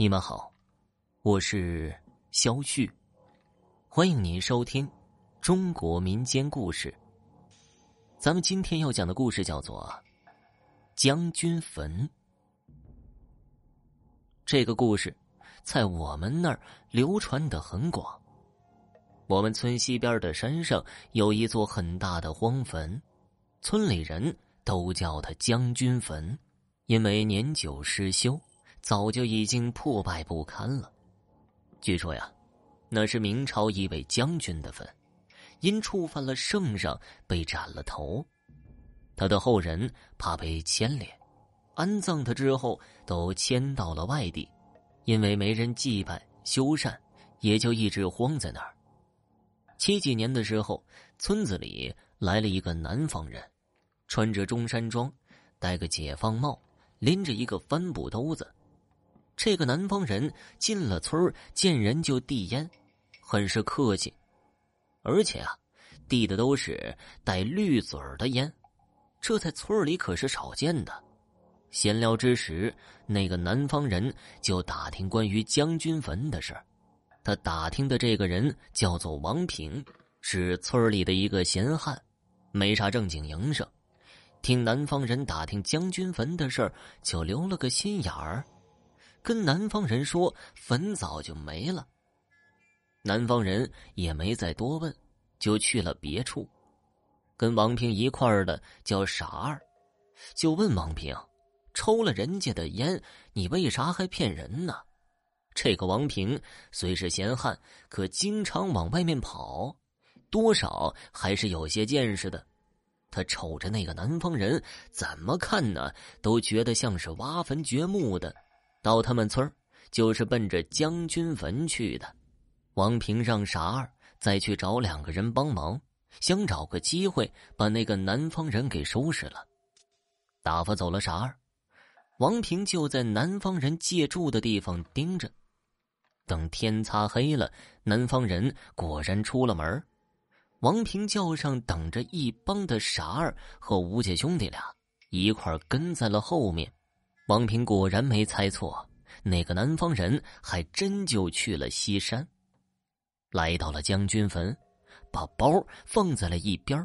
你们好，我是肖旭，欢迎您收听中国民间故事。咱们今天要讲的故事叫做《将军坟》。这个故事在我们那儿流传的很广。我们村西边的山上有一座很大的荒坟，村里人都叫它将军坟，因为年久失修。早就已经破败不堪了。据说呀，那是明朝一位将军的坟，因触犯了圣上被斩了头。他的后人怕被牵连，安葬他之后都迁到了外地，因为没人祭拜修缮，也就一直荒在那儿。七几年的时候，村子里来了一个南方人，穿着中山装，戴个解放帽，拎着一个帆布兜子。这个南方人进了村见人就递烟，很是客气，而且啊，递的都是带绿嘴的烟，这在村里可是少见的。闲聊之时，那个南方人就打听关于将军坟的事他打听的这个人叫做王平，是村里的一个闲汉，没啥正经营生。听南方人打听将军坟的事就留了个心眼儿。跟南方人说，坟早就没了。南方人也没再多问，就去了别处。跟王平一块儿的叫傻二，就问王平：“抽了人家的烟，你为啥还骗人呢？”这个王平虽是闲汉，可经常往外面跑，多少还是有些见识的。他瞅着那个南方人，怎么看呢，都觉得像是挖坟掘墓的。到他们村就是奔着将军坟去的。王平让傻二再去找两个人帮忙，想找个机会把那个南方人给收拾了。打发走了傻二，王平就在南方人借住的地方盯着。等天擦黑了，南方人果然出了门。王平叫上等着一帮的傻二和吴家兄弟俩一块跟在了后面。王平果然没猜错，那个南方人还真就去了西山，来到了将军坟，把包放在了一边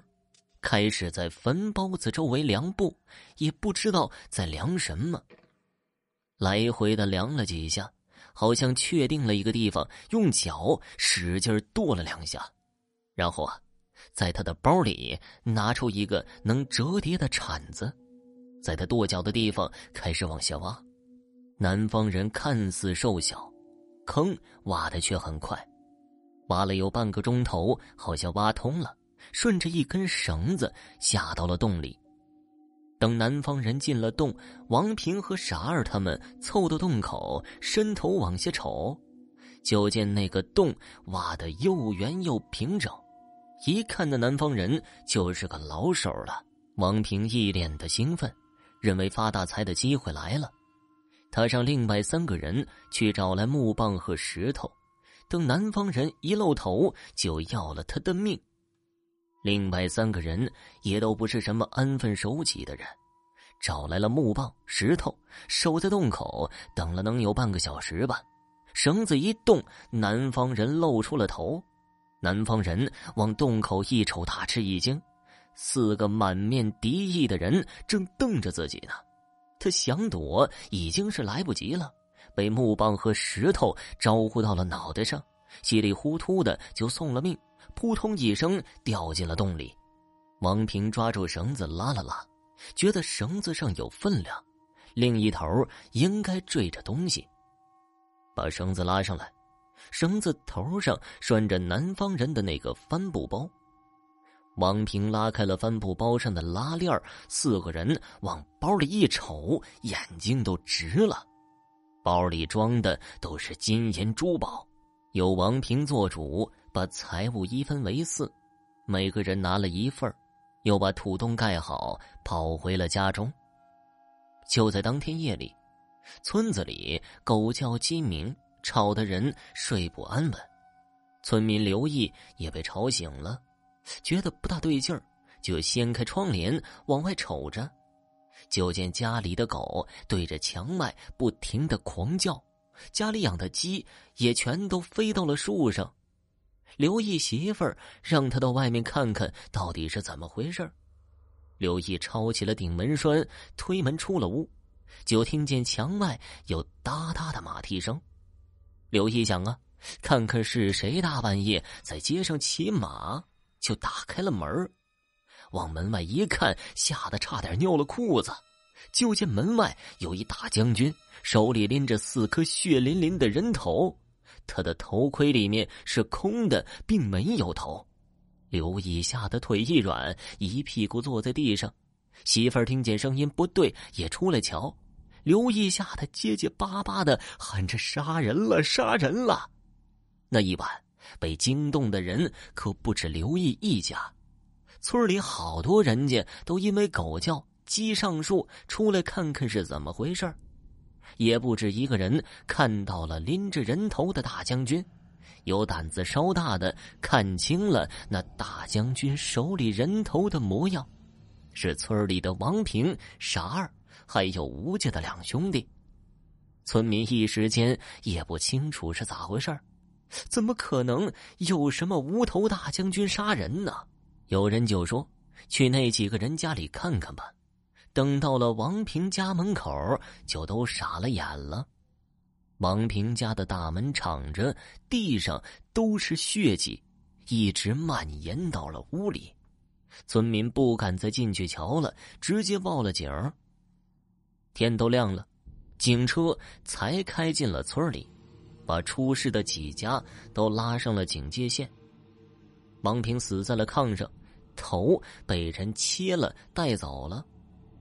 开始在坟包子周围量步，也不知道在量什么。来回的量了几下，好像确定了一个地方，用脚使劲跺了两下，然后啊，在他的包里拿出一个能折叠的铲子。在他跺脚的地方开始往下挖，南方人看似瘦小，坑挖的却很快，挖了有半个钟头，好像挖通了，顺着一根绳子下到了洞里。等南方人进了洞，王平和傻二他们凑到洞口，伸头往下瞅，就见那个洞挖的又圆又平整，一看那南方人就是个老手了。王平一脸的兴奋。认为发大财的机会来了，他让另外三个人去找来木棒和石头，等南方人一露头，就要了他的命。另外三个人也都不是什么安分守己的人，找来了木棒、石头，守在洞口等了能有半个小时吧。绳子一动，南方人露出了头，南方人往洞口一瞅，大吃一惊。四个满面敌意的人正瞪着自己呢，他想躲已经是来不及了，被木棒和石头招呼到了脑袋上，稀里糊涂的就送了命，扑通一声掉进了洞里。王平抓住绳子拉了拉，觉得绳子上有分量，另一头应该坠着东西，把绳子拉上来，绳子头上拴着南方人的那个帆布包。王平拉开了帆布包上的拉链四个人往包里一瞅，眼睛都直了。包里装的都是金银珠宝，由王平做主，把财物一分为四，每个人拿了一份又把土洞盖好，跑回了家中。就在当天夜里，村子里狗叫鸡鸣，吵得人睡不安稳，村民刘毅也被吵醒了。觉得不大对劲儿，就掀开窗帘往外瞅着，就见家里的狗对着墙外不停的狂叫，家里养的鸡也全都飞到了树上。刘毅媳妇儿让他到外面看看到底是怎么回事刘毅抄起了顶门栓，推门出了屋，就听见墙外有哒哒的马蹄声。刘毅想啊，看看是谁大半夜在街上骑马，就打开了门往门外一看，吓得差点尿了裤子。就见门外有一大将军，手里拎着四颗血淋淋的人头。他的头盔里面是空的，并没有头。刘毅吓得腿一软，一屁股坐在地上。媳妇儿听见声音不对，也出来瞧。刘毅吓得结结巴巴的喊着：“杀人了，杀人了！”那一晚被惊动的人可不止刘毅一家，村里好多人家都因为狗叫、鸡上树出来看看是怎么回事。也不止一个人看到了拎着人头的大将军，有胆子稍大的看清了那大将军手里人头的模样，是村里的王平、傻二，还有吴家的两兄弟。村民一时间也不清楚是咋回事儿怎么可能有什么无头大将军杀人呢？有人就说：“去那几个人家里看看吧。”等到了王平家门口，就都傻了眼了。王平家的大门敞着，地上都是血迹，一直蔓延到了屋里。村民不敢再进去瞧了，直接报了警。天都亮了，警车才开进了村里，把出事的几家都拉上了警戒线。王平死在了炕上，头被人切了带走了。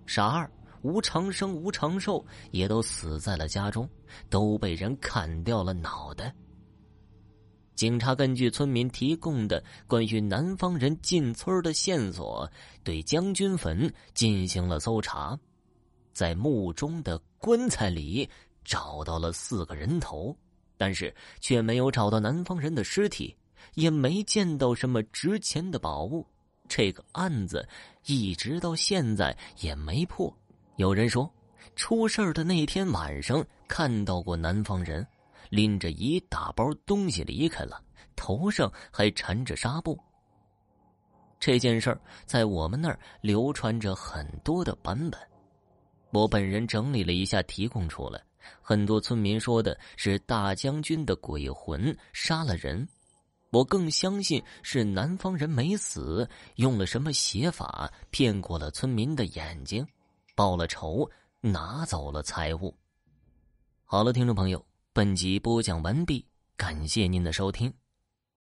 傻二吴长生、吴长寿也都死在了家中，都被人砍掉了脑袋。警察根据村民提供的关于南方人进村的线索，对将军坟进行了搜查，在墓中的棺材里找到了四个人头，但是却没有找到南方人的尸体，也没见到什么值钱的宝物。这个案子一直到现在也没破。有人说，出事的那天晚上看到过南方人拎着一大包东西离开了，头上还缠着纱布。这件事儿在我们那儿流传着很多的版本，我本人整理了一下，提供出来。很多村民说的是大将军的鬼魂杀了人。我更相信是南方人没死，用了什么邪法骗过了村民的眼睛，报了仇，拿走了财物。好了，听众朋友，本集播讲完毕，感谢您的收听。